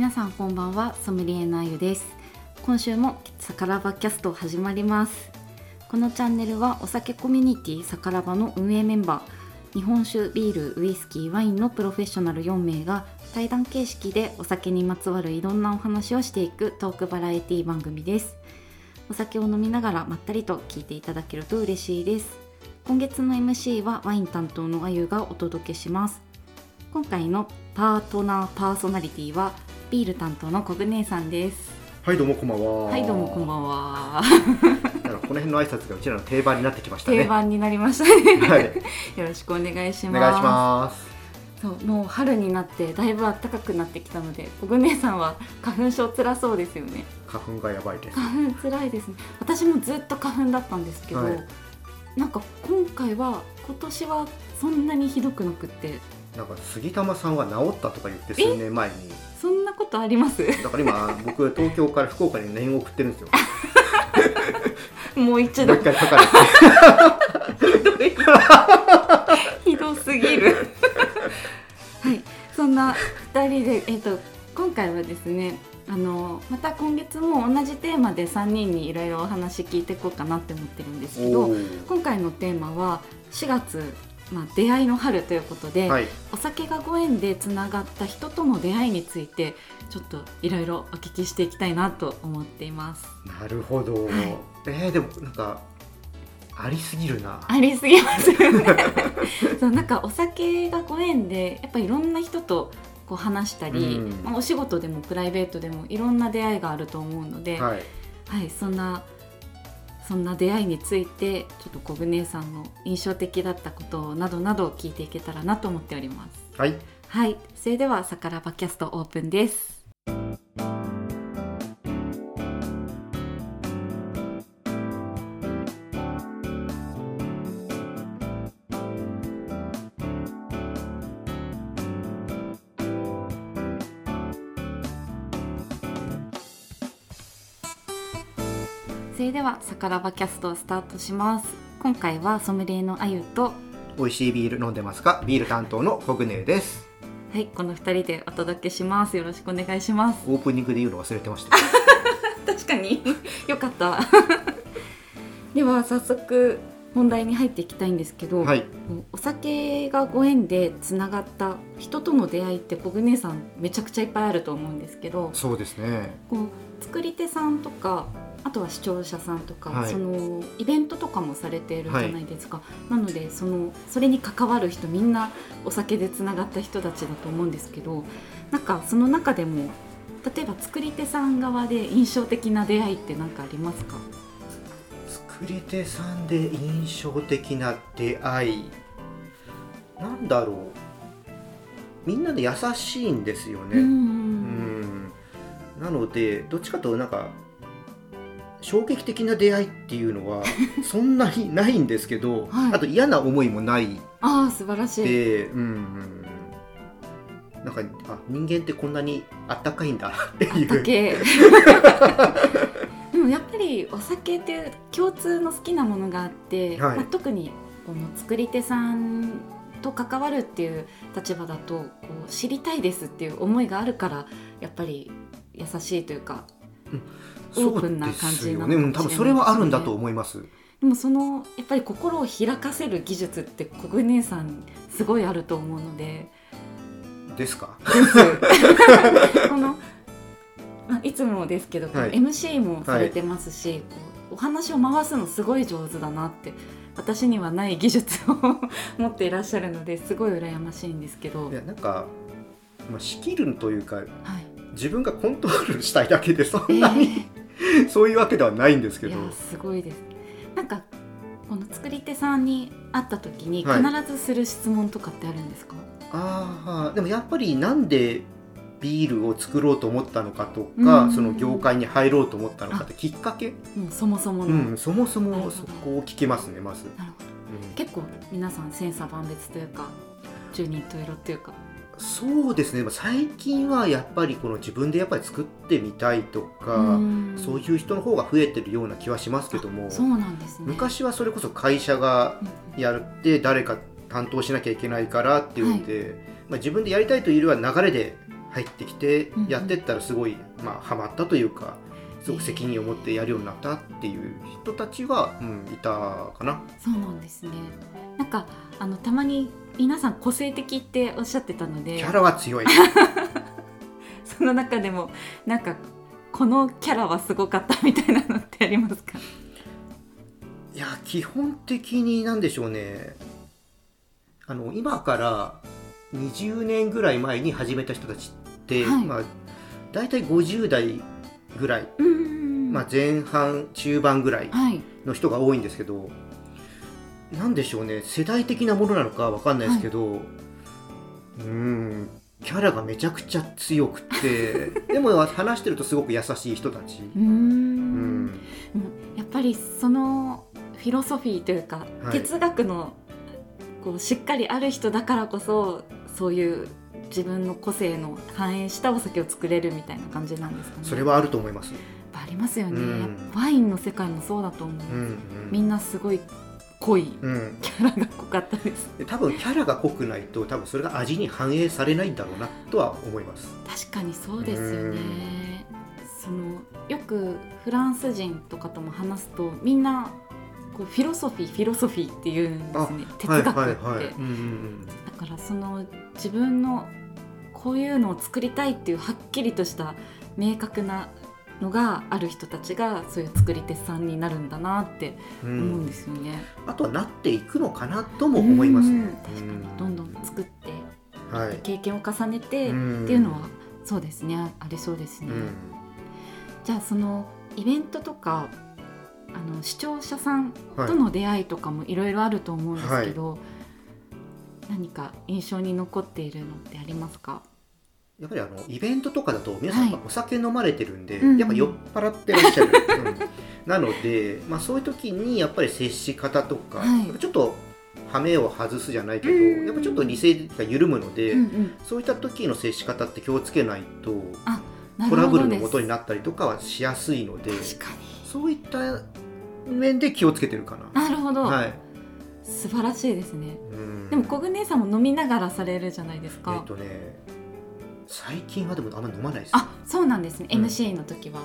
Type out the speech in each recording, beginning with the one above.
皆さんこんばんはソムリエのあゆです。今週もサカラバキャスト始まります。このチャンネルはお酒コミュニティサカラバの運営メンバー日本酒ビールウイスキーワインのプロフェッショナル4名が対談形式でお酒にまつわるいろんなお話をしていくトークバラエティ番組です。お酒を飲みながらまったりと聞いていただけると嬉しいです。今月の MC はワイン担当のあゆがお届けします。今回のパートナーパーソナリティはビール担当のコグ姉さんですはいどうもこんばんは。はいどうもこんばんはだからこの辺の挨拶がうちらの定番になってきましたね。定番になりましたねはい。よろしくお願いしますお願いします。そうもう春になってだいぶ暖かくなってきたのでコグ姉さんは花粉症辛そうですよね花粉がやばいです。花粉辛いですね私もずっと花粉だったんですけど、はいなんか今回は今年はそんなにひどくなくってなんか杉玉さんは治ったとか言って数年前に。そんなことあります？だから今僕東京から福岡に念を送ってるんですよ。もう一度。もう一回かかる。ひ どいひどすぎる。はい。そんな2人で、えっと今回はですねあのまた今月も同じテーマで3人にいろいろお話聞いていこうかなって思ってるんですけど今回のテーマは4月、まあ、出会いの春ということで、はい。お酒がご縁でつながった人との出会いについてちょっといろいろお聞きしていきたいなと思っています。なるほど。はいえー、でもなんかありすぎるな。ありすぎますよね そうなんかお酒がご縁でやっぱいろんな人とこう話したり、うんまあお仕事でもプライベートでもいろんな出会いがあると思うので、はいはい。そんなそんな出会いについてちょっと小舟さんの印象的だったことなどなど聞いていけたらなと思っております。はい。はい、それではサカラバキャストオープンです。それではサカラバキャストをスタートします。今回はソムリエのあゆと美味しいビール飲んでますか？ビール担当のコグネです。はい、この二人でお届けします。よろしくお願いします。オープニングで言うの忘れてました。確かによかった。では早速本題に入っていきたいんですけど、はい。お酒がご縁でつながった人との出会いってコグ姉さんめちゃくちゃいっぱいあると思うんですけど、そうですね。こう作り手さんとか。あとは視聴者さんとか、はい。そのイベントとかもされているじゃないですか、なのでそのそれに関わる人みんなお酒でつながった人たちだと思うんですけどなんかその中でも例えば作り手さん側で印象的な出会いって何かありますか？作り手さんで印象的な出会い。なんだろう。みんなで優しいんですようねうんん。なのでどっちかというとなんか衝撃的な出会いっていうのは そんなにないんですけど、はい。あと嫌な思いもない。ああ素晴らしい。でうんうんなんかあ人間ってこんなにあったかいんだっていう。でもやっぱりお酒っていう共通の好きなものがあって、はい。まあ、特にこの作り手さんと関わるっていう立場だとこう知りたいですっていう思いがあるからやっぱり優しいというかオープンな感じなのかもしれないですね。多分それはあるんだと思います。でもそのやっぱり心を開かせる技術って小暮姉さんすごいあると思うので。ですか？この、まあ、いつもですけど、はい。MC もされてますし、こうお話を回すのすごい上手だなって私にはない技術を 持っていらっしゃるのですごい羨ましいんですけど、いやなんか、まあ、仕切るというかはい、自分がコントロールしたいだけでそえんなに、そういうわけではないんですけど。いやすごいです。なんかこの作り手さんに会った時にはい。必ずする質問とかってあるんですか、ああでもやっぱりなんでビールを作ろうと思ったのかとか、うんその業界に入ろうと思ったのかってきっかけ、もうそもそもうの、ん、そもそもそこを聞きますねまず、なるほど。うん。結構皆さん千差万別というか十人十色っていうかそうですね。最近はやっぱりこの自分でやっぱり作ってみたいとか、うん。そういう人の方が増えてるような気はしますけどもそうなんですね。昔はそれこそ会社がうんやって誰か担当しなきゃいけないからっていうんで、まあ、自分でやりたいというよりは流れで入ってきてやってったらすごい、まあハマったというかすごく責任を持ってやるようになったっていう人たちは、うん、いたかな。そうなんですね。なんかあのたまに皆さん個性的っておっしゃってたのキでャラは強い。その中でもなんかこのキャラはすごかったみたいなのってありますか？いや基本的になんでしょうね。あの今から20年ぐらい前に始めた人たちって、はい。まあ、大体50代ぐらい、まあ、前半中盤ぐらいはい。の人が多いんですけどなんでしょうね世代的なものなのかわかんないですけど、うーんキャラがめちゃくちゃ強くて でも話してるとすごく優しい人たち。うん。やっぱりそのフィロソフィーというか、はい。哲学のこうしっかりある人だからこそそういう自分の個性の反映したお酒を作れるみたいな感じなんですかね。それはあると思います。ありますよね、うん。ワインの世界もそうだと思う、うんうん。みんなすごい濃いうん、キャラが濃かったです。で多分キャラが濃くないと多分それが味に反映されないんだろうなとは思います。確かにそうですよね。そのよくフランス人とかとも話すとみんなこうフィロソフィーフィロソフィーって言うんですね。哲学って、はいはいはい。うんうん。だからその自分のこういうのを作りたいっていうはっきりとした明確なのがある人たちがそういう作り手さんになるんだなってうん思うんですよね。あとはなっていくのかなとも思いますね。うん確かにどんどん作ってうんはい。経験を重ねてっんていうのはそうですねありそうですね。うんじゃあそのイベントとかあの視聴者さんはいとの出会いとかもいろいろあると思うんですけど、何か印象に残っているのってありますか？やっぱりあのイベントとかだと皆さんお酒飲まれてるんで、うんうん。やっぱ酔っ払ってらっしゃる、うん。なので、まあ、そういう時にやっぱり接し方とか、はい。ちょっと羽目を外すじゃないけど、うんやっぱちょっと理性が緩むので、うんうん。そういった時の接し方って気をつけないとなトラブルのです元になったりとかはしやすいのでそういった面で気をつけてるかな。なるほど、はい、素晴らしいですね。うん。でも小暮さんも飲みながらされるじゃないですえっか、とね最近はでもあんまり飲まないですあそうなんですね、うん。MC の時は。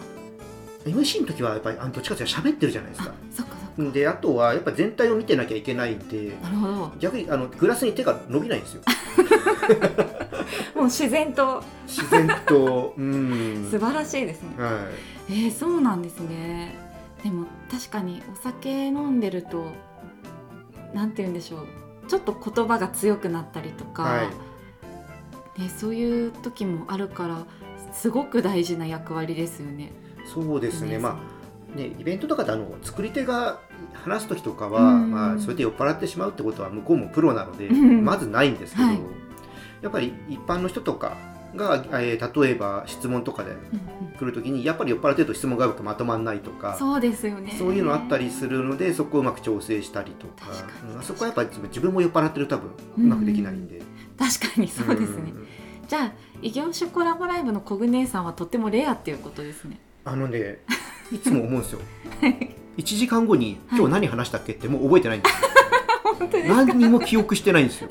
MC の時はやっぱりあのどっちかというと喋ってるじゃないですあかそっかそっか。であとはやっぱ全体を見てなきゃいけないんでなるほど。逆にあのグラスに手が伸びないんですよ。もう自然と。自然とうん。素晴らしいですね、はえー、そうなんですね。でも確かにお酒飲んでるとなんて言うんでしょう。ちょっと言葉が強くなったりとか、はいね、そういう時もあるからすごく大事な役割ですよね。いそうですね。まあねイベントとかであの作り手が話す時とかは、うん。まあ、そうやって酔っ払ってしまうってことは向こうもプロなので、うん。まずないんですけど、はい。やっぱり一般の人とかが、えー例えば質問とかで来る時にやっぱり酔っ払ってると質問がうまくまとまらないとかそうですよね。そういうのあったりするのでそこをうまく調整したりとか。そこはやっぱり自分も酔っ払ってると多分うまくできないんで、確かにそうですね、んじゃあ異業種コラボライブのコグ姉さんはとってもレアっていうことですね。あのねいつも思うんですよ。1時間後に今日何話したっけってもう覚えてないんですよ。本当です何にも記憶してないんですよ。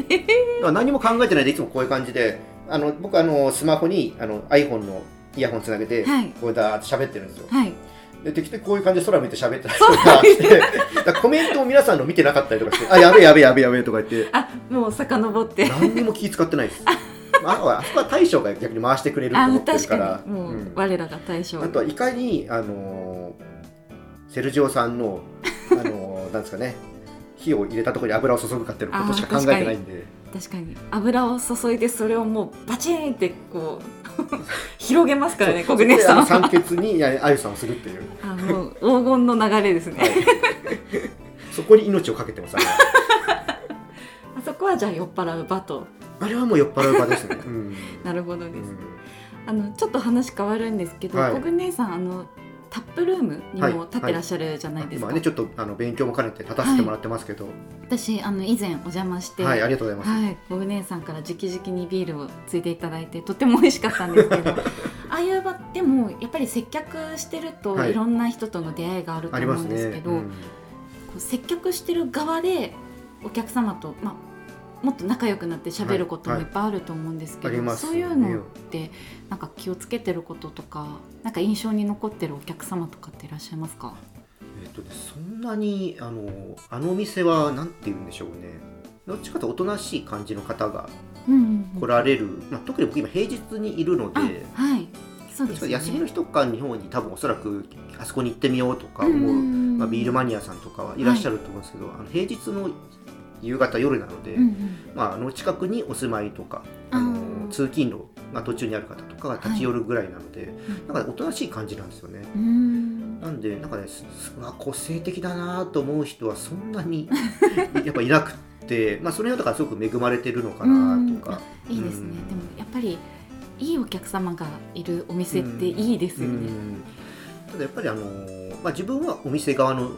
何も考えてないでいつもこういう感じであの僕あのスマホにあの iPhone のイヤホンつなげて、はい。こうだーって喋ってるんですよ。はいで適当にこういう感じで空見て喋ってたりとかしてコメントを皆さんの見てなかったりとかしてあやべえやべえやべえやべえとか言って。あもう遡って。何にも気使ってないです。ああそこは大将が逆に回してくれるとあ思ってる確からもう、うん我らが大将。あとはいかに、あのーセルジオさんの、あのーなんですかね火を入れたところに油を注ぐかっていうことしか考えてないんで。確かに。油を注いでそれをもうバチンってこう 広げますからねコグネさん。酸欠にあゆさんをするっていう、あもう黄金の流れですね、はい。そこに命をかけてます あそこはじゃあ酔っ払う場と。あれはもう酔っ払う場ですね、うん。なるほどです、うんあのちょっと話変わるんですけど、はい。コグネさんあのタップルームにはいも立ってらっしゃるじゃないですか、今ねちょっとあの勉強も兼ねて立たせてもらってますけど、私あの以前お邪魔してはいありがとうございます、はい、コグネさんから直々にビールをついていただいてとても美味しかったんですけど。ああいう場でもやっぱり接客してると、はい。い、ろんな人との出会いがあると思うんですけど、うん。こう接客してる側でお客様と、まあ、もっと仲良くなって喋ることもいっぱいあると思うんですけど、はいありますそういうのってなんか気をつけてることとかなんか印象に残ってるお客様とかっていらっしゃいますか？えっとね、そんなにあのあのお店はなんて言うんでしょうね。どっちかというとおとなしい感じの方がうんうんうん。来られる、まあ、特に僕今平日にいるのあではい。そうですよね。休みの日とか日本に多分おそらくあそこに行ってみようとか思う、まあ、ビールマニアさんとかはいらっしゃると思うんですけど、あの平日の夕方夜なので、うんうん。まあ、あの近くにお住まいとかあの通勤路が途中にある方とかが立ち寄るぐらいなので、なんかおとなしい感じなんですよね。なんでなんかねわ個性的だなと思う人はそんなに やっぱいなくって、まあ、その辺はだからすごく恵まれてるのかなとか。いいですね、うん。でもやっぱりいいお客様がいるお店っていいですよね、うん。ただやっぱりあの、まあ、自分はお店側の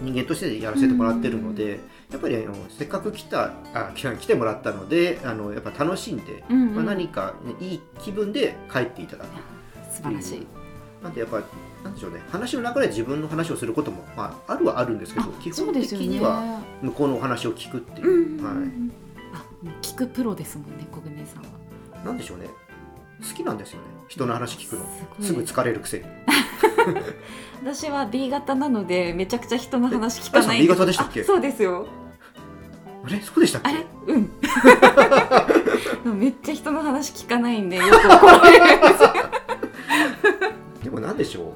人間としてやらせてもらってるので、やっぱりあのせっかく来たあ来来てもらったのであのやっぱ楽しんで、うんうん。まあ、何かいい気分で帰っていただく。素晴らしい、なんでやっぱなんでしょうね。話の中で自分の話をすることも、まあ、あるはあるんですけどあ基本的には向こうのお話を聞くっていう、うんうんうん。はあもう聞くプロですもんね小舟さんは。い、なんでしょうね。好きなんですよね人の話聞くの。すぐ疲れるくせに。私は B 型なのでめちゃくちゃ人の話聞かない。B 型でしたっけ？あそうですよ。あれ？そうでしたっけ？あれ？うん。めっちゃ人の話聞かないんでよく怒られるんです。よでもなんでしょう？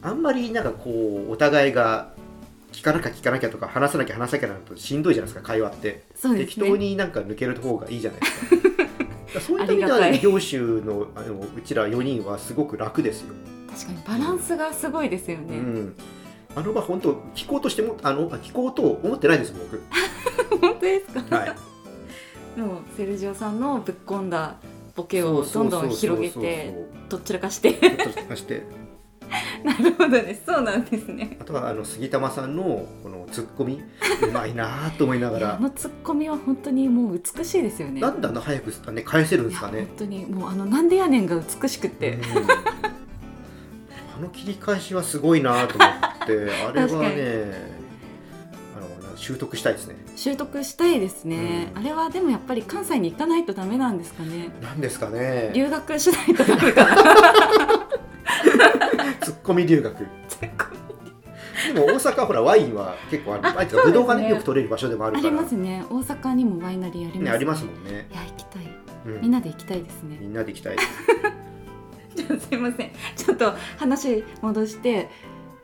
あんまりなんかこうお互いが聞かなきゃ聞かなきゃとか話さなきゃ話さなきゃなるとしんどいじゃないですか会話って、そうです適当ねになんか抜ける方がいいじゃないですかそういった意味では業種のあのうちら4人はすごく楽ですよ、確かにバランスがすごいですよね、うん、あの場本当聞こうとしてもあのあ聞こうと思ってないです僕。本当ですか、はい。もうセルジオさんのぶっ込んだボケをどんどん広げてとっちらかしてそうそうそう。そうちょっとして なるほどです。そうなんですね。あとはあの杉玉さんのこのツッコミうまいなと思いながいやあらのツッコミは本当にもう美しいですよね。なんであんな早く、ね、返せるんですかね。本当にもうあのなんでやねんが美しくて、うん。あの切り返しはすごいなと思って あれはねあの習得したいですね。習得したいですね、うん。あれはでもやっぱり関西に行かないとダメなんですかね。なんですかね。留学しないとダメかな ツッコミ留学。でも大阪はほらワインは結構ある。あいつはブドウがねよく取れる場所でもあるあから。りますね。大阪にもワイナリーあります、ねありますもんね。い、や行きたい。うん。みんなで行きたいですね。みんなで行きたい。ちょすいません。ちょっと話戻して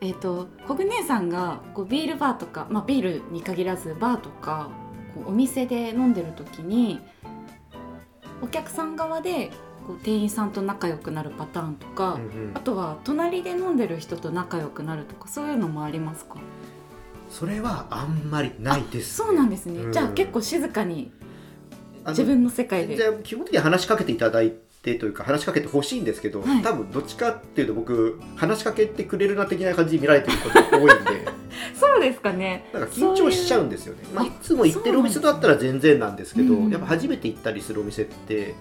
えっ、と小舟さんがこうビールバーとか、まあ、ビールに限らずバーとかこうお店で飲んでる時にお客さん側でこう店員さんと仲良くなるパターンとか、うんうん。あとは隣で飲んでる人と仲良くなるとかそういうのもありますか？それはあんまりないです、そうなんですね、うん。じゃあ結構静かに自分の世界で。じゃあ基本的には話しかけていただいてというか話しかけてほしいんですけど、はい。多分どっちかっていうと僕話しかけてくれるな的な感じで見られてることが多いんで。そうですかね。なんか緊張しちゃうんですよね。まあ、あいつも行ってるお店だったら全然なんですけどうん。やっぱ初めて行ったりするお店って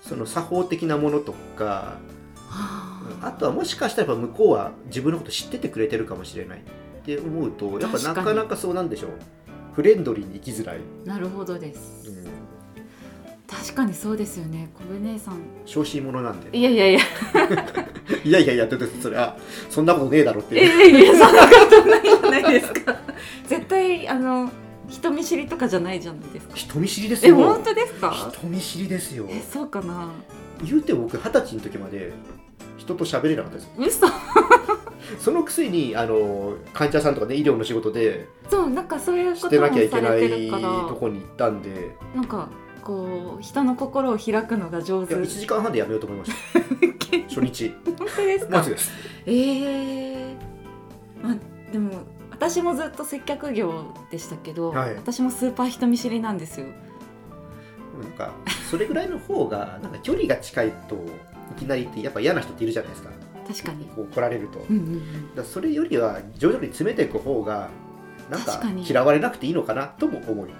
その作法的なものとかはあ。とはもしかしたらやっぱ向こうは自分のこと知っててくれてるかもしれない。って思うとやっぱな確かなかそうなんでしょう。フレンドリーに行きづらい、なるほどです。うん、確かにそうですよね。小舟さん。小心者なんでいやいやいや。いやいやいやだってそれは。そんなことねえだろっていやいやそんなことないじゃないですか。絶対あの人見知りとかじゃないじゃないですか。人見知りですえよ本当ですか？人見知りですよ。えそうかな。言うて僕二十歳の時まで人と喋れなかったですよ。嘘。そのくせにあの患者さんとかね医療の仕事でそうなんかそういうこしてともさなきゃいけなれてるいからとこに行ったんで。なんかこう人の心を開くのが上手。いや1時間半でやめようと思いました。初日。本当ですか？マジです。ええまあでも私もずっと接客業でしたけど、はい。私もスーパー人見知りなんですよ。なんかそれぐらいの方がなんか距離が近いといきなりってやっぱ嫌な人っているじゃないですか。確かに。こう来られると、だかうんうん。うんらそれよりは徐々に詰めていく方がなんか確かに。嫌われなくていいのかなとも思い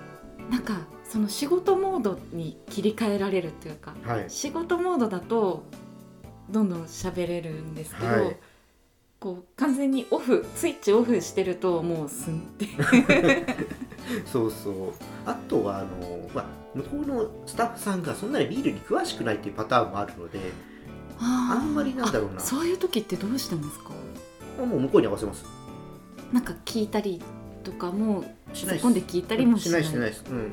なんかその仕事モードに切り替えられるっていうかはい。仕事モードだとどんどん喋れるんですけど、はいこう完全にオフスイッチオフしてるともうすんって。そうそう。あとはあの、まあ、向こうのスタッフさんがそんなにビールに詳しくないっていうパターンもあるのであんまりなんだろうな。あそういう時ってどうしてますか？もう向こうに合わせます。なんか聞いたりとかもしない込んで聞いたりもしない？しないしてないです。うん。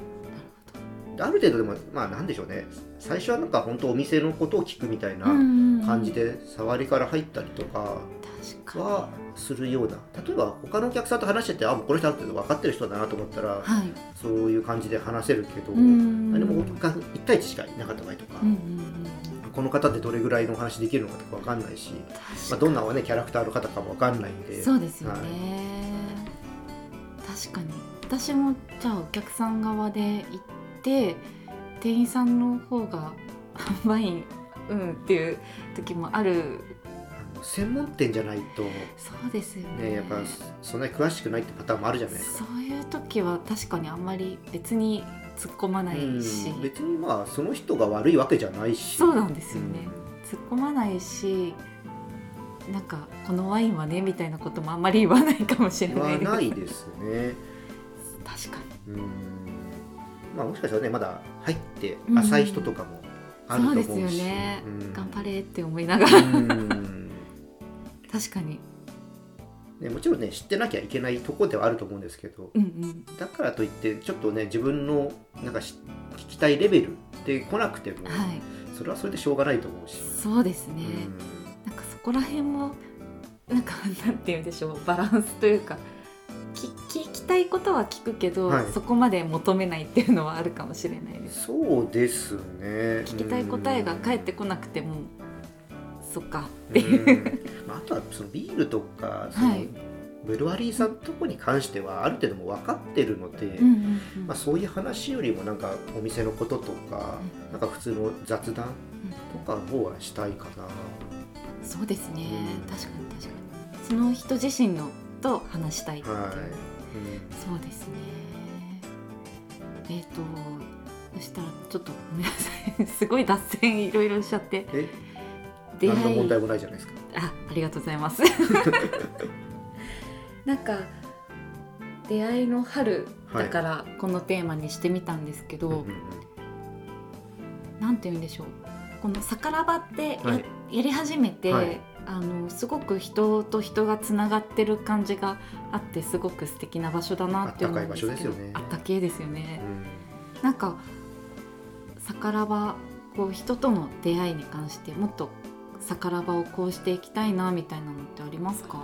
ある程度でもまあなんでしょうね。最初はなんか本当お店のことを聞くみたいな感感じで触りから入ったりとかはするような。例えば他のお客さんと話しててあもうこの人ある程度分かってる人だなと思ったらにはい。そういう感じで話せるけどうん。でもお客さん1対1しかいなかった場合とかうんうんうん。この方ってどれぐらいのお話できるのかとか分かんないし、まあ、どんな、ね、キャラクターの方かも分かんないんで。そうですよね、はい。確かに。私もじゃあお客さん側で行って店員さんの方がワインうんっていう時もある専門店じゃないと、そうですよね。ね、やっぱそんなに詳しくないってパターンもあるじゃないですか。そういう時は確かにあんまり別に突っ込まないし、うん別にまあその人が悪いわけじゃないし。そうなんですよね、突っ込まないしなんかこのワインはねみたいなこともあんまり言わないかもしれ言わないです。ないですね。確かうん。まあもしかしたらねまだ入ってうん。浅い人とかもあるとに思うし、そうですよね、うん。頑張れって思いながら。うん確かに。ね、もちろんね知ってなきゃいけないとこではあると思うんですけどうんうん。だからといってちょっとね自分のなんかし聞きたいレベルで来なくても、はい。それはそれでしょうがないと思うし、そうですね、うん。なんかそこら辺もなんか なんて言うんでしょうバランスというかき聞きたいことは聞くけど、はい。そこまで求めないっていうのはあるかもしれないです。そうですね。聞きたい答えが返ってこなくても、そっか。うん。うんまああとはそのビールとかその、はい。ブルワリーさんとこに関してはある程度もう分かってるので、うんうんうん。まあ、そういう話よりもなんかお店のこととか、うなんか普通の雑談とかの方はしたいかな。そうですね、うん。確かに確かに。その人自身のと話したいっていう、はい、そうですね。えっ、とそしたらちょっとごめんなさい。すごい脱線いろいろしちゃってうん、え出何の会い問題もないじゃないですか。あありがとうございます。なんか出会いの春だからこのテーマにしてみたんですけど、うんうんなんて言うんでしょう。この「さからば」ってや,、はい。やり始めて、はい。あのすごく人と人がつながってる感じがあってすごく素敵な場所だなって思うんですけどあったかい場所ですよね。よね。うん。なんかさからばこう人との出会いに関してもっとさからばをこうしていきたいなみたいなのってありますか？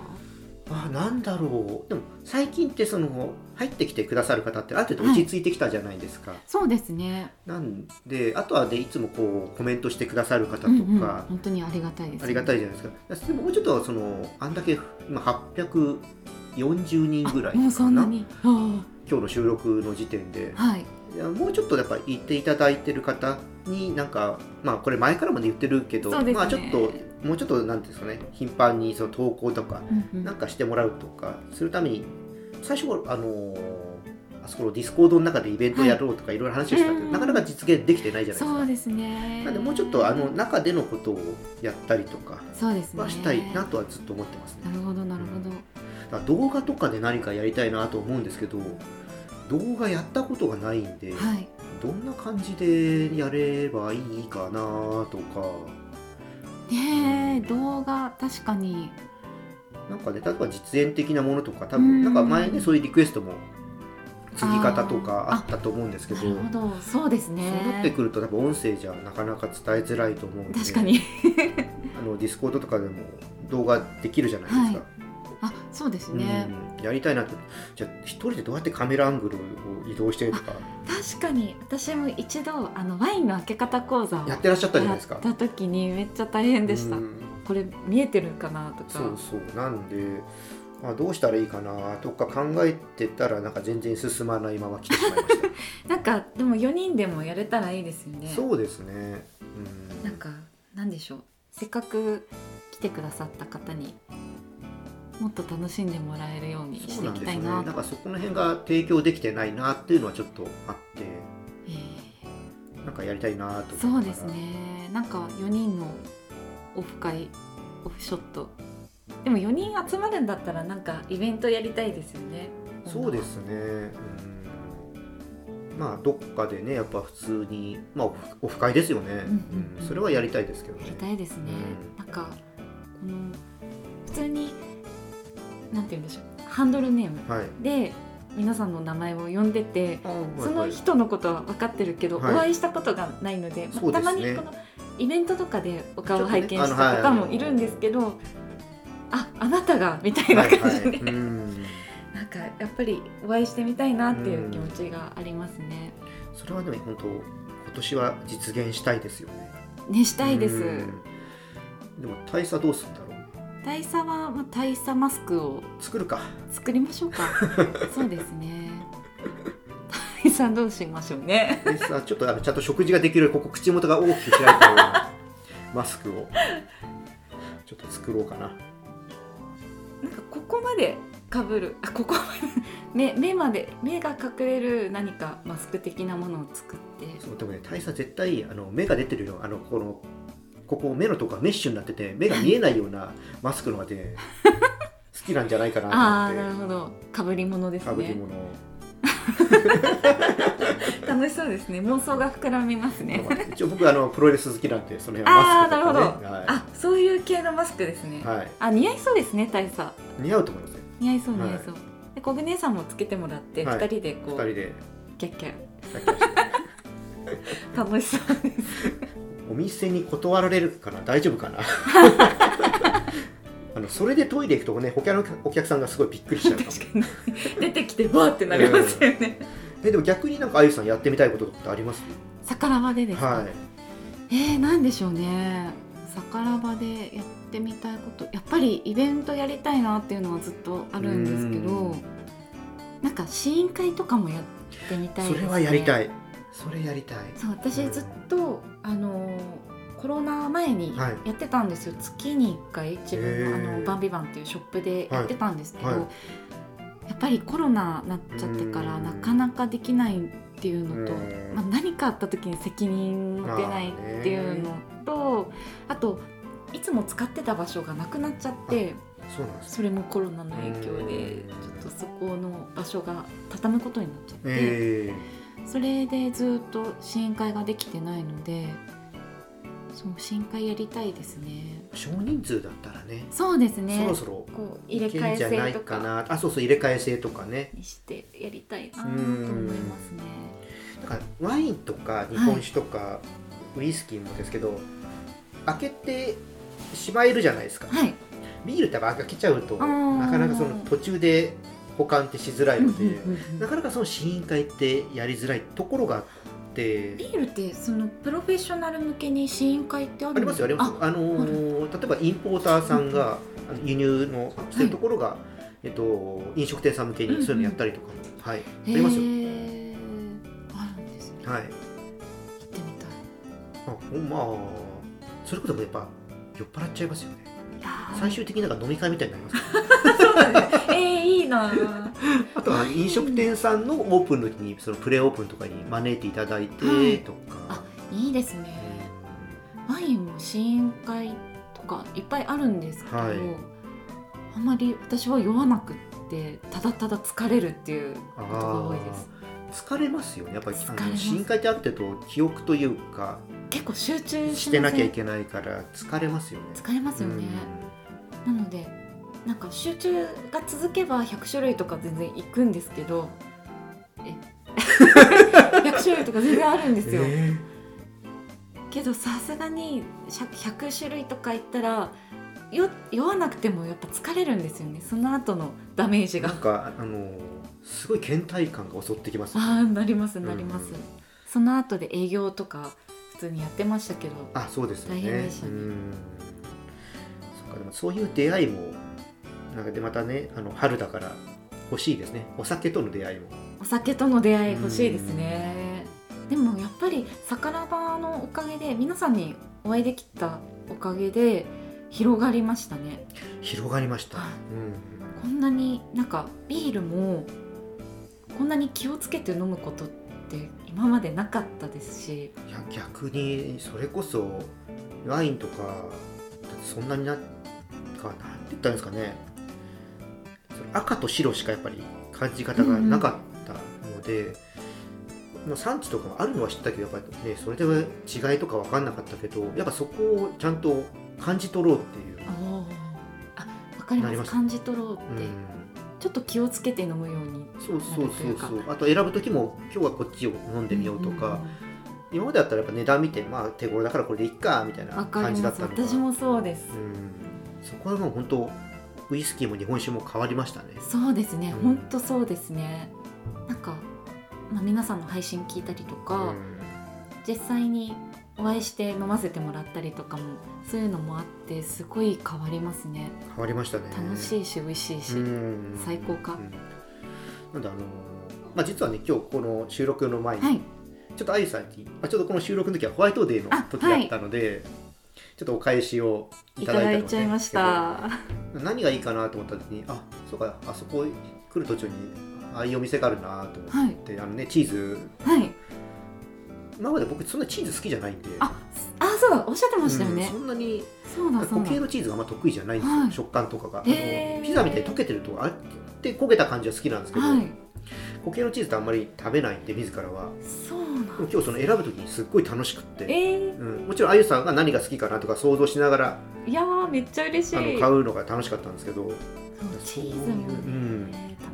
あなんだろう。でも最近ってその入ってきてくださる方ってある程度落ち着いてきたじゃないですか、そうですね。なんであとはでいつもこうコメントしてくださる方とか、うんうん、本当にありがたいです、ありがたいじゃないですか。でももうちょっとそのあんだけ今840人ぐらいもうそかなんなに。あ今日の収録の時点で。あはい。いやもうちょっとやっぱ言っていただいてる方になんかまあこれ前からも言ってるけど、ね。まあちょっともうちょっとなんていうんですかね頻繁にその投稿とかうんうん。なんかしてもらうとかするために最初あのーあそこの Discordの中でイベントやろうとかいろいろ話をしたけど、うん。なかなか実現できてないじゃないですか。そうですね。なんでもうちょっとあの中でのことをやったりとかそうですね。はしたいなとはずっと思ってますね。なるほどなるほど、だから動画とかで何かやりたいなと思うんですけど動画やったことがないんで、はいどんな感じでやればいいかなとか。ねえ動画確かに。なんかね例えば実演的なものとか多分うん。なんか前ねそういうリクエストも注ぎ方とかあったと思うんですけど。なるほど。そうですそうねなってくると多分音声じゃなかなか伝えづらいと思うんで。確かに。あの Discordとかでも動画できるじゃないですか、はい。あそうですね、うん、やりたいなとじゃあ一人でどうやってカメラアングルを移動してとか。確かに。私も一度あのワインの開け方講座をやってらっしゃったじゃないですか。た時にめっちゃ大変でした、うん。これ見えてるかなとか。そうそう。なんで、まあ、どうしたらいいかなとか考えてたらなんか全然進まないまま来てしまいました。なんかでも4人でもやれたらいいですよね。そうですね、うん、なんかなんでしょう。せっかく来てくださった方にもっと楽しんでもらえるようにしていきたいな。なんかそこの辺が提供できてないなっていうのはちょっとあって。えなんかやりたいなとそうですね。なんか4人のオフ会オフショット。でも4人集まるんだったらなんかイベントやりたいですよね。そうですね、うん、まあどっかでねやっぱ普通にまあオフ会ですよね、うんうん。うん。それはやりたいですけどね。やりたいですね、うん。なんかこの普通になんて言うんでしょう。ハンドルネーム。はい。で皆さんの名前を呼んでてそのはい人のことは分かってるけど、はい。お会いしたことがないので、まあたまにこのイベントとかでお顔を拝見した方もいるんですけど、ああなたがみたいなはい感じで、はなんかやっぱりお会いしてみたいなっていう気持ちがありますね。それはでも本当今年は実現したいですよね。ねしたいです。うん。でも大佐どうするんだろう大佐は、まあ、大佐マスクを作るか。作りましょうか。そうですね。大佐どうしましょうね。大佐ちょっとあのちゃんと食事ができるここ口元が大きく開いたようなマスクを。ちょっと作ろうかな。なんかここまでかぶる。あここまで。目目まで目が隠れる何かマスク的なものを作って。そうでもね大佐絶対あの目が出てるよ。あのこのここ目のとこがメッシュになってて目が見えないようなマスクのがね 好きなんじゃないかああなと思って。なるほど。かぶり物ですね。かぶり物。を、楽しそうですね。妄想が膨らみますね。ま あ一応僕あのプロレス好きなんでその辺はマスクとかね。あーなるほど。あそういう系のマスクですね、はい、はい、あ似合いそうですね大佐似合うと思いますよ似合いそう似はい合いそう、で小舟さんもつけてもらってはい。二人でこう、二人で。キャッキャ。楽しそうですお店に断られるかな大丈夫かな？あのそれでトイレ行くとね他のお客さんがすごいびっくりしちゃうかも。確かに。出てきてわーってなりますよね、えでも逆になんかあゆさんやってみたいことってあります？逆らばでですか、はい。えー、なんでしょうね。逆らばでやってみたいこと。やっぱりイベントやりたいなっていうのはずっとあるんですけうどん。なんか試飲会とかもやってみたいです、ね、それはやりたいいそれやりたい。そう私ずっとあのーコロナ前にはい。やってたんですよ、月に1回自分のあのバンビバンっていうショップでやってたんですけど、はい。はいやっぱりコロナなっちゃってからうん。なかなかできないっていうのと、うん。まあ、何かあった時に責任持てないっていうのとあといつも使ってた場所がなくなっちゃってそそれもコロナの影響でうん。ちょっとそこの場所が畳むことになっちゃって、えそれでずっと試飲会ができてないのでそう試飲会やりたいですね。ー、少人数だったらね。そうですね。そろそろこう入れ替えんじゃない制とかかな。あそうそう入れ替え制とかね。にしてやりたいなと思いますね。だからワインとか日本酒とか、ウイスキーもですけど開けてしまえるじゃないですか。はい。ビールって開けちゃうとなかなかその途中で保管ってしづらいので、うんうんうんうん。なかなかその試飲会ってやりづらいところがあって。ビールってそのプロフェッショナル向けに試飲会ってあるありますよあります。よあのー例えばインポーターさんが輸入のしてるところが、えっと、飲食店さん向けにそういうのやったりとか。も、はい。あへりますよ。ー。あるんですね。はい。行ってみたい。あまあそれこそやっぱ酔っ払っちゃいますよね。最終的になんか飲み会みたいになりますよ そうなんですえー、いいな。ぁ あとは飲食店さんのオープンの時にそのプレオープンとかに招いていただいてはい。とか、あいいですね。ワインも試飲会とかいっぱいあるんですけど、はい。あんまり私は酔わなくってただただ疲れるっていうあことが多いです。ー疲れますよね。やっぱりあの疲れます。試飲会ってあってると記憶というか結構集中してなきゃいけないから疲れますよね。疲れますよね、なのでなんか集中が続けば100種類とか全然いくんですけどえ？100種類とか全然あるんですよ、えけどさすがに 100, 100種類とかいったらよ酔わなくてもやっぱ疲れるんですよね。その後のダメージーながんかあのすごい倦怠感が襲ってきますよね。ああなりますなります、うんその後で営業とか普通にやってましたけど。あそうですよね大変でしたねうんそっかでもそういう出会いもなんかでまたねあの春だから欲しいですね。お酒との出会いも。お酒との出会い欲しいですね。でもやっぱり桜庭のおかげで皆さんにお会いできたおかげで広がりましたね。広がりました、はい。うんこんなになんかビールもこんなに気をつけて飲むことって今までなかったですし。いや逆にそれこそワインとかそんなになかなんて言ったんですかねその赤と白しかやっぱり感じ方がなかったので、まあ産地とかもあるのは知ってたけどやっぱりねそれで違いとか分かんなかったけどやっぱそこをちゃんと感じ取ろうっていう、あわかります。感じ取ろうって、うん、ちょっと気をつけて飲むようにそうそうそうそう。あと選ぶ時も今日はこっちを飲んでみようとか、今までだったらやっぱ値段見てまあ手頃だからこれでいっかみたいな感じだったのが。私もそうです、うん、そこはもう本当ウイスキーも日本酒も変わりましたね。そうですね、うん。ほんとそうですね。なんか、まあ、皆さんの配信聞いたりとか、うん。実際にお会いして飲ませてもらったりとかもそういうのもあってすごい変わりますね。変わりましたね。楽しいし美味しいし、うん。最高か。うん。なんであのまあ実はね今日この収録の前に、はい。ちょっとあゆさんに、まあ、ちょっとこの収録の時はホワイトデーの時だったので、ちょっとお返しをいいただいたのいちゃいました。何がいいかなと思った時にあそうかあそこ来る途中にああいうお店があるなと思って、はい。あのねチーズ。はい。今まで僕そんなチーズ好きじゃないんで。ああそうだおっしゃってましたよね。うん、そんなにそうだそうだ。固形のチーズがあんま得意じゃないんですよ、はい。食感とかが、ピザみたいに溶けてるとあって焦げた感じは好きなんですけど、はい。固形のチーズってあんまり食べないんで自らは。そうも今日その選ぶ時にすっごい楽しくって、えうん、もちろんあゆさんが何が好きかなとか想像しながらー、いやーめっちゃ嬉しい。あの買うのが楽しかったんですけど。そうチーズもね、う。ん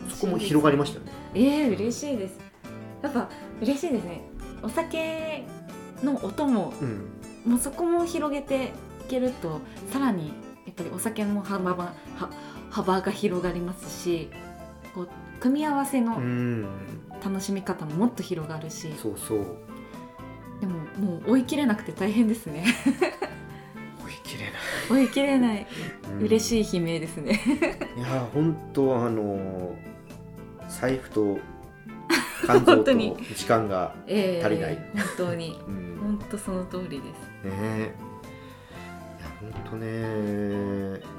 そこも広がりましたよね。えー、嬉しいです。やっぱ嬉しいですね。お酒の音もうん。もうそこも広げていけるとさらにやっぱりお酒の幅はは幅が広がりますしこう組み合わせうのん楽しみ方ももっと広がるし、そうそう。でももう追い切れなくて大変ですね。追い切れない、追い切れない。うん。嬉しい悲鳴ですね。いや本当あの財布と肝臓と 時間がえ足りない。本当に。うん。本当その通りです。ね。えいや本当ね。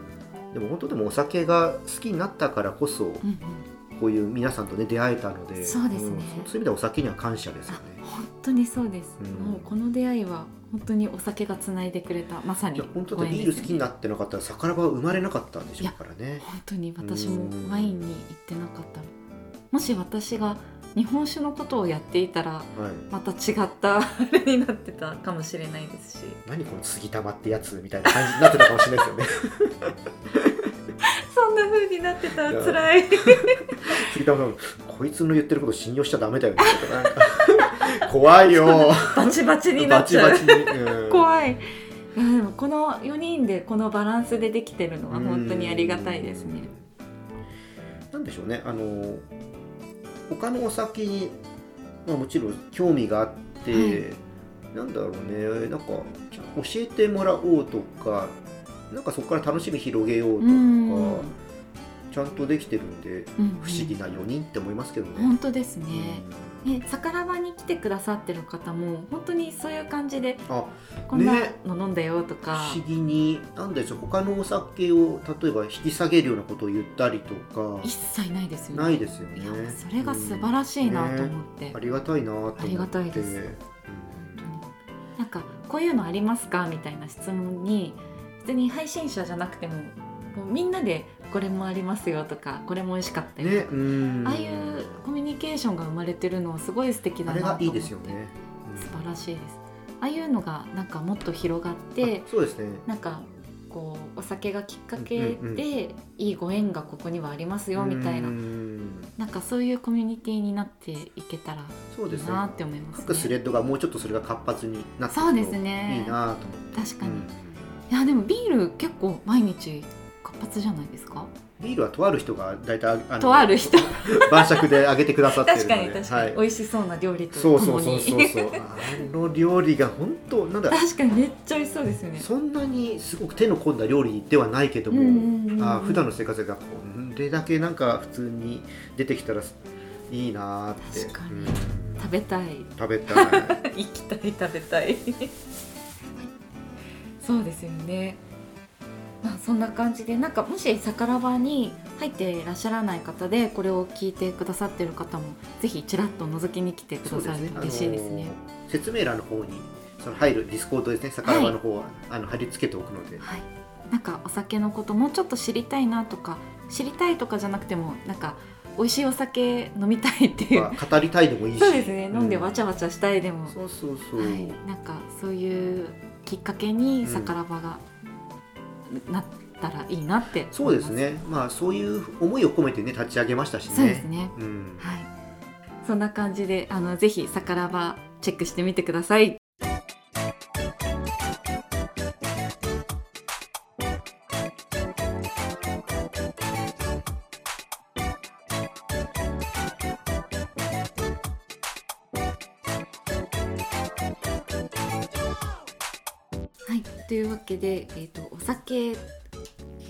でも本当でもお酒が好きになったからこそうんうんこういう皆さんとね出会えたのでそうですね。んそういう意味ではお酒には感謝ですよね。あ本当にそうです、うん。もうこの出会いは本当にお酒がつないでくれたまさにいや本当ビール好きになってなかったら魚場は生まれなかったんでしょうからね。本当に私もうん。ワインに行ってなかった。らもし私が日本酒のことをやっていたらはい。また違ったあれになってたかもしれないですし。何この杉玉ってやつみたいな感じになってたかもしれないですよね。そ んな風になってた。ら辛い。杉玉さんこいつの言ってること信用しちゃダメだよね怖いよ。バチバチになっちゃう。バチバチに、うん。怖い。いやでもこの4人でこのバランスでできてるのは本当にありがたいですね。なんでしょうね。あの他のお酒に、まあ、もちろん興味があって、はい。なんだろうね。なんか教えてもらおうとかなんかそこから楽しみ広げようとか、うん。ちゃんとできてるんでうん不思議な4人って思いますけどね。本当ですね、うん。ね、桜場に来てくださってる方も本当にそういう感じであこんなね。の飲んだよとか、不思議になんでしょう他のお酒を例えば引き下げるようなことを言ったりとか。一切ないですよね。ないですよね。それが素晴らしいなと思って、ありがたいなと思って。ありがたいです。うん。なんかこういうのありますか？みたいな質問に別に配信者じゃなくてもこうみんなでこれもありますよとかこれも美味しかったよねとか、うんああいうコミュニケーションが生まれてるのはすごい素敵だなと思ってがいいですよね。うん素晴らしいですああいうのがなんかもっと広がってあそうですね。なんかこうお酒がきっかけでいいご縁がここにはありますよみたいなうんなんかそういうコミュニティになっていけたらいそうですね。いなって思います各スレね。ッドがもうちょっとそれが活発になってそうでいくとすねいいなと思って。確かに、うんいやでもビール結構毎日活発じゃないですか？ビールはとある人が大体あのとある人。晩酌であげてくださってるの確で。かに確かに、はい。美味しそうな料理とそうともにそうそうそう。そう。あの料理が本当なんだ。確かにめっちゃ美味しそうですよね。そんなにすごく手の込んだ料理ではないけども、あ普段の生活がこれだけなんか普通に出てきたらいいなーって。確かに。うん 食べたい。食べたい行きたい食べたいそうですよね。まあそんな感じでなんかもし酒場に入っていらっしゃらない方でこれを聞いてくださってる方もぜひちらっと覗きに来てくださると嬉しいですね。あの説明欄の方にその入る Discordですね酒場の方は、あの貼り付けておくので、はい。なんかお酒のこともうちょっと知りたいなとか知りたいとかじゃなくてもなんか美味しいお酒飲みたいっていう、まあ語りたいでもいいし。そうですね。飲んでわちゃわわちゃしたいでも、そうそうそう、はい、なんかそういうきっかけにさからばがなったらいいなってそうですね。まあそういう思いを込めてね立ち上げましたしね。そうですね。うん、はい。そんな感じであのぜひさからばチェックしてみてくださいというわけで、えー、とお酒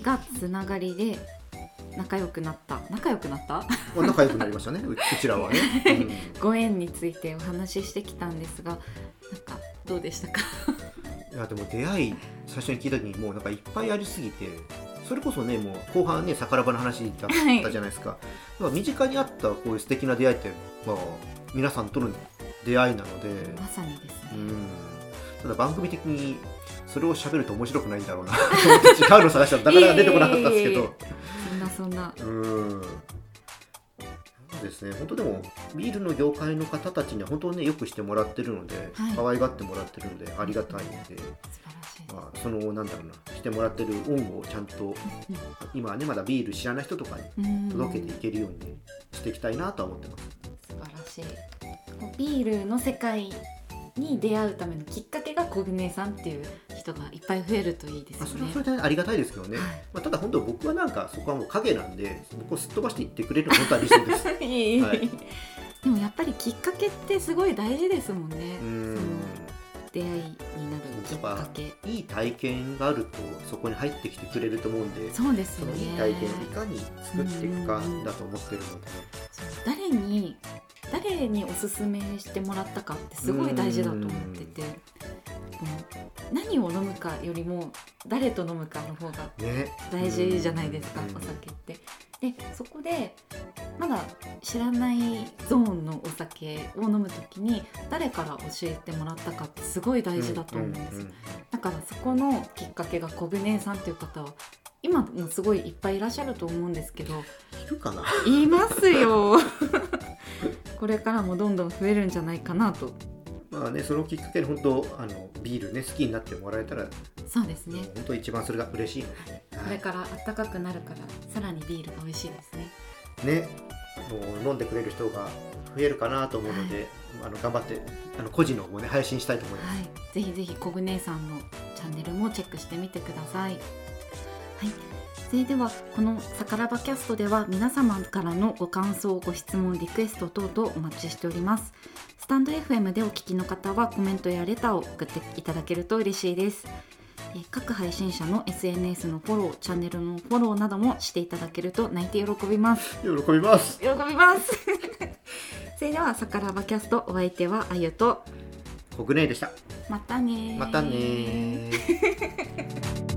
がつながりで仲良くなった。仲良くなった？まあ仲良くなりましたね。ううちらはね、ご縁についてお話ししてきたんですがなんかどうでしたか？うん、いやでも出会い最初に聞いた時にもうなんかいっぱいありすぎてそれこそねもう後半ね桜庭の話だったじゃないですか、だから身近にあったこういう素敵な出会いって、まあ、皆さんとの出会いなので、まさにですね、うん、ただ番組的にそれを喋ると面白くないんだろうな。と思って違うの探したらなかなか出てこなかったんですけいえそんなそんな。うん。そうですね。本当でもビールの業界の方たちには本当ねよくしてもらってるので、はい。可愛がってもらってるのでありがたいので、素晴らしい。まあ、そのなんだろうなしてもらってる恩をちゃんと今はねまだビール知らない人とかにうん。届けていけるようにしていきたいなとは思ってます。素晴らしい。ビールの世界に出会うためのきっかけが小舟さんっていう人がいっぱい増えるといいですまあ、よそれはねそれでありがたいですけどね、はい。まあ、ただ本当僕はなんかそこはもう影なんで僕をすっ飛ばしていってくれる本当は理想です。いえい。えはい。でもやっぱりきっかけってすごい大事ですもんね。ん。出会いになるきっかけ。いい体験があるとそこに入ってきてくれると思うんでそうですよね。いい体験をいかに作っていくかうんだと思ってるので、そう誰に誰におすすめしてもらったかってすごい大事だと思ってて、うん、何を飲むかよりも誰と飲むかの方がね。大事じゃないですか、うん。お酒って。でそこでまだ知らないゾーンのお酒を飲む時に誰から教えてもらったかってすごい大事だと思うんですよ、だからそこのきっかけが小舟さんという方は今もすごいいっぱいいらっしゃると思うんですけどいるかな？言いますよ。これからもどんどん増えるんじゃないかなと。まあねそのきっかけで本当あのビールね好きになってもらえたら、そうですね。本当一番それが嬉しいのでね、これから暖かくなるからさらにビールが美味しいですね。ね。もう飲んでくれる人が増えるかなと思うので、あの頑張ってあの個人の方もね配信したいと思います。はい、ぜひぜひ小舟さんのチャンネルもチェックしてみてください。はい、それではこの「さからばキャスト」では皆様からのご感想ご質問リクエスト等々お待ちしております。スタンド FM でお聞きの方はコメントやレターを送っていただけると嬉しいです。えー各配信者の SNS のフォローチャンネルのフォローなどもしていただけると泣いて喜びます喜びます。喜びます それでは「さからばキャスト」お相手はあゆと国内でした。またねーまたねー